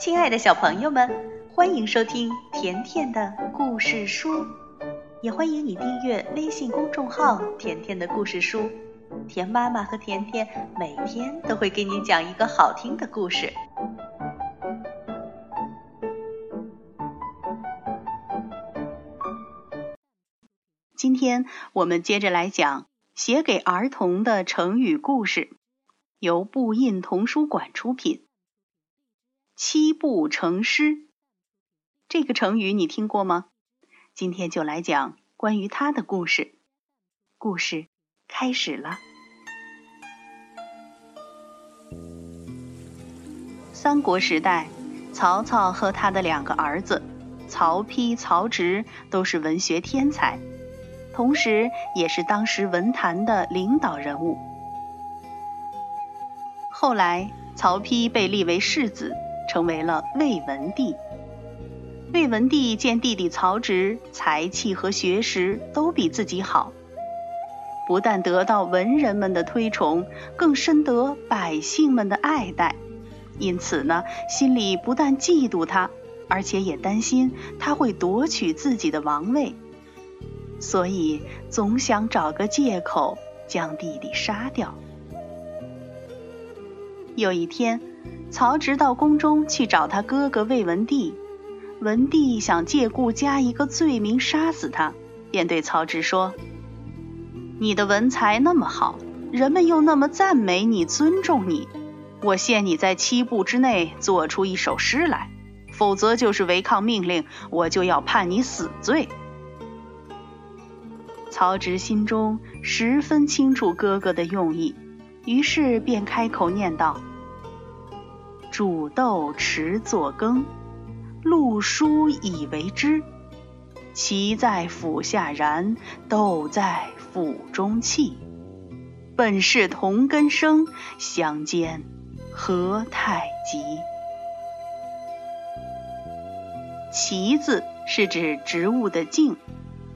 亲爱的小朋友们，欢迎收听甜甜的故事书，也欢迎你订阅微信公众号“甜甜的故事书”。甜妈妈和甜甜每天都会给你讲一个好听的故事。今天我们接着来讲写给儿童的成语故事，由布印童书馆出品。七步成诗，这个成语你听过吗？今天就来讲关于他的故事。故事开始了。三国时代，曹操和他的两个儿子曹丕、曹植都是文学天才，同时也是当时文坛的领导人物。后来，曹丕被立为世子。成为了魏文帝。魏文帝见弟弟曹植才气和学识都比自己好，不但得到文人们的推崇，更深得百姓们的爱戴，因此呢，心里不但嫉妒他，而且也担心他会夺取自己的王位，所以总想找个借口将弟弟杀掉。有一天。曹植到宫中去找他哥哥魏文帝，文帝想借故加一个罪名杀死他，便对曹植说：“你的文才那么好，人们又那么赞美你、尊重你，我限你在七步之内做出一首诗来，否则就是违抗命令，我就要判你死罪。”曹植心中十分清楚哥哥的用意，于是便开口念道。煮豆持作羹，漉菽以为汁。萁在釜下燃，豆在釜中泣。本是同根生，相煎何太急？萁字是指植物的茎。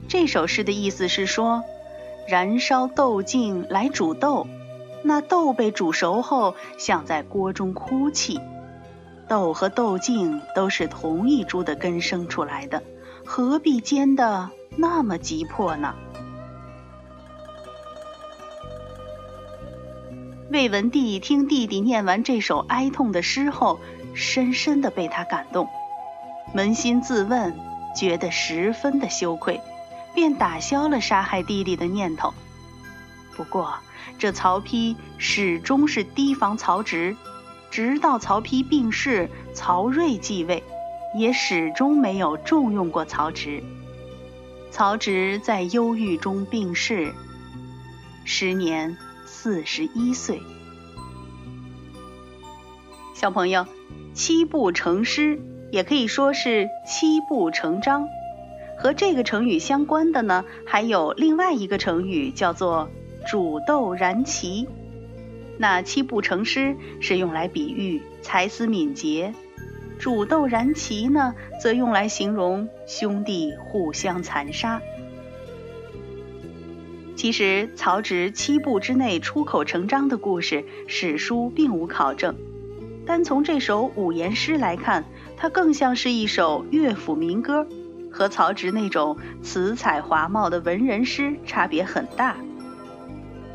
这首诗的意思是说，燃烧豆茎来煮豆。那豆被煮熟后，像在锅中哭泣。豆和豆茎都是同一株的根生出来的，何必煎的那么急迫呢？魏文帝听弟弟念完这首哀痛的诗后，深深的被他感动，扪心自问，觉得十分的羞愧，便打消了杀害弟弟的念头。不过，这曹丕始终是提防曹植，直到曹丕病逝，曹睿继位，也始终没有重用过曹植。曹植在忧郁中病逝，时年四十一岁。小朋友，七步成诗也可以说是七步成章。和这个成语相关的呢，还有另外一个成语叫做。煮豆燃萁，那七步成诗是用来比喻才思敏捷；煮豆燃萁呢，则用来形容兄弟互相残杀。其实，曹植七步之内出口成章的故事，史书并无考证。单从这首五言诗来看，它更像是一首乐府民歌，和曹植那种词采华茂的文人诗差别很大。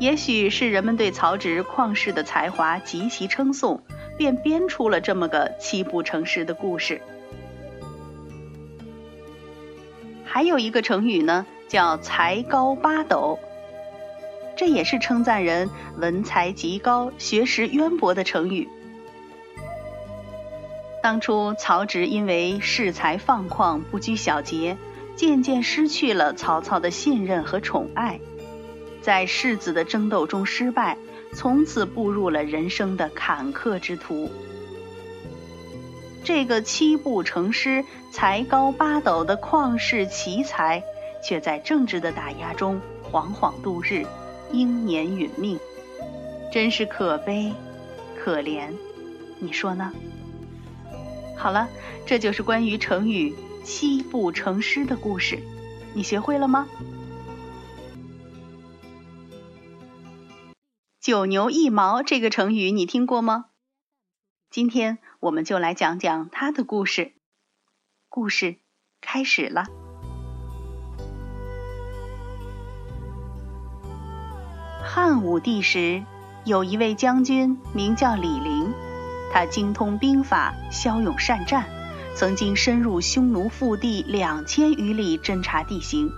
也许是人们对曹植旷世的才华极其称颂，便编出了这么个七步成诗的故事。还有一个成语呢，叫“才高八斗”，这也是称赞人文才极高、学识渊博的成语。当初曹植因为恃才放旷、不拘小节，渐渐失去了曹操的信任和宠爱。在世子的争斗中失败，从此步入了人生的坎坷之途。这个七步成诗、才高八斗的旷世奇才，却在政治的打压中惶惶度日，英年殒命，真是可悲可怜，你说呢？好了，这就是关于成语“七步成诗”的故事，你学会了吗？九牛一毛这个成语你听过吗？今天我们就来讲讲他的故事。故事开始了。汉武帝时，有一位将军名叫李陵，他精通兵法，骁勇善战，曾经深入匈奴腹地两千余里侦察地形。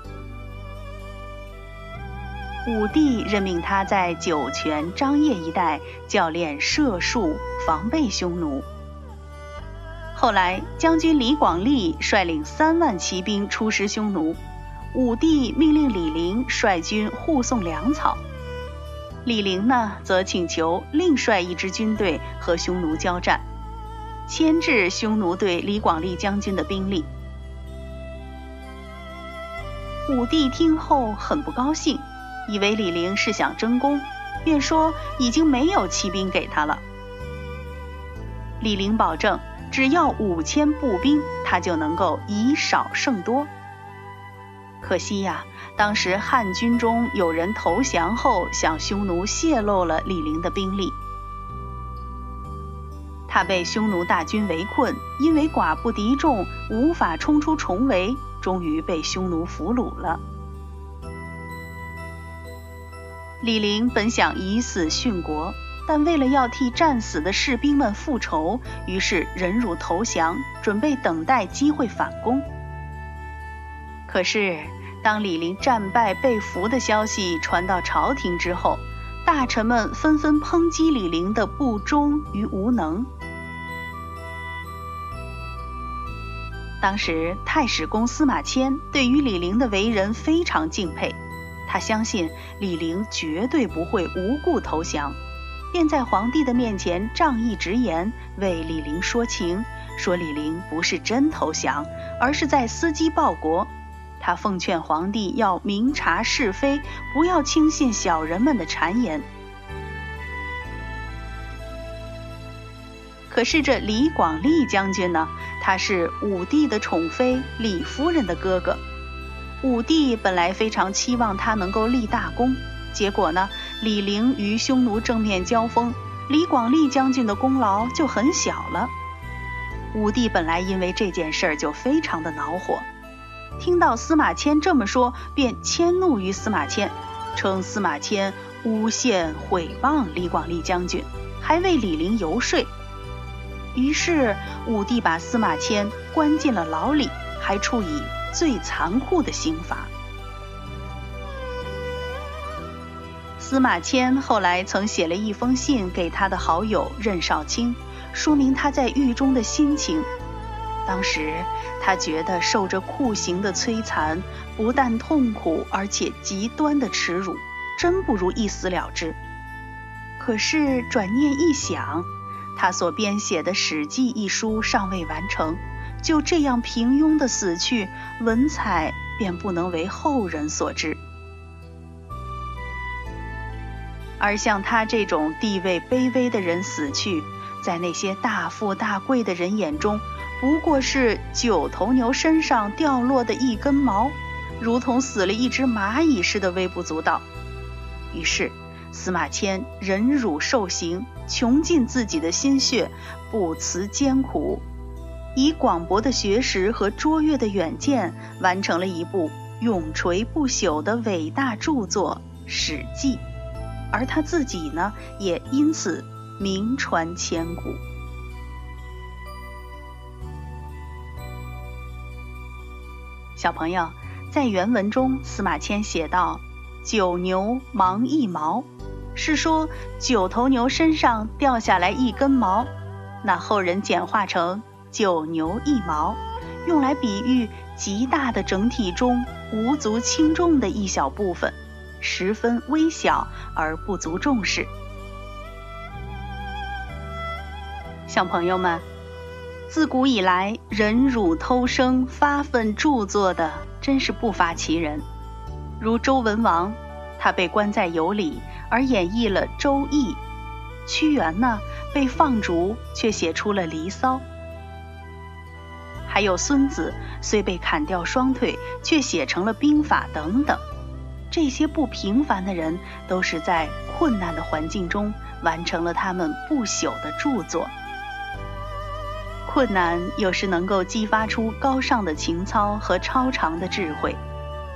武帝任命他在酒泉、张掖一带教练射术，防备匈奴。后来，将军李广利率领三万骑兵出师匈奴，武帝命令李陵率军护送粮草。李陵呢，则请求另率一支军队和匈奴交战，牵制匈奴对李广利将军的兵力。武帝听后很不高兴。以为李陵是想争功，便说已经没有骑兵给他了。李陵保证，只要五千步兵，他就能够以少胜多。可惜呀，当时汉军中有人投降后，向匈奴泄露了李陵的兵力，他被匈奴大军围困，因为寡不敌众，无法冲出重围，终于被匈奴俘虏了。李陵本想以死殉国，但为了要替战死的士兵们复仇，于是忍辱投降，准备等待机会反攻。可是，当李陵战败被俘的消息传到朝廷之后，大臣们纷纷抨击李陵的不忠与无能。当时，太史公司马迁对于李陵的为人非常敬佩。他相信李陵绝对不会无故投降，便在皇帝的面前仗义直言，为李陵说情，说李陵不是真投降，而是在伺机报国。他奉劝皇帝要明察是非，不要轻信小人们的谗言。可是这李广利将军呢？他是武帝的宠妃李夫人的哥哥。武帝本来非常期望他能够立大功，结果呢，李陵与匈奴正面交锋，李广利将军的功劳就很小了。武帝本来因为这件事儿就非常的恼火，听到司马迁这么说，便迁怒于司马迁，称司马迁诬陷毁谤李广利将军，还为李陵游说。于是武帝把司马迁关进了牢里，还处以。最残酷的刑罚。司马迁后来曾写了一封信给他的好友任少卿，说明他在狱中的心情。当时他觉得受着酷刑的摧残，不但痛苦，而且极端的耻辱，真不如一死了之。可是转念一想，他所编写的《史记》一书尚未完成。就这样平庸的死去，文采便不能为后人所知。而像他这种地位卑微的人死去，在那些大富大贵的人眼中，不过是九头牛身上掉落的一根毛，如同死了一只蚂蚁似的微不足道。于是，司马迁忍辱受刑，穷尽自己的心血，不辞艰苦。以广博的学识和卓越的远见，完成了一部永垂不朽的伟大著作《史记》，而他自己呢，也因此名传千古。小朋友，在原文中，司马迁写道：“九牛忙一毛”，是说九头牛身上掉下来一根毛，那后人简化成。九牛一毛，用来比喻极大的整体中无足轻重的一小部分，十分微小而不足重视。小朋友们，自古以来忍辱偷生、发愤著作的真是不乏其人，如周文王，他被关在羑里而演绎了《周易》；屈原呢，被放逐却写出了《离骚》。还有孙子虽被砍掉双腿，却写成了兵法等等。这些不平凡的人，都是在困难的环境中完成了他们不朽的著作。困难有时能够激发出高尚的情操和超常的智慧，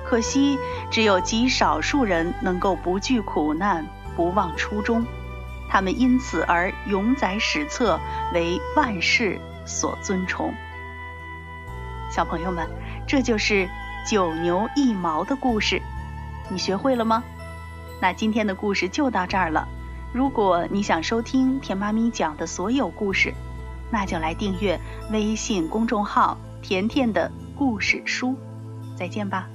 可惜只有极少数人能够不惧苦难、不忘初衷，他们因此而永载史册，为万世所尊崇。小朋友们，这就是九牛一毛的故事，你学会了吗？那今天的故事就到这儿了。如果你想收听甜妈咪讲的所有故事，那就来订阅微信公众号“甜甜的故事书”。再见吧。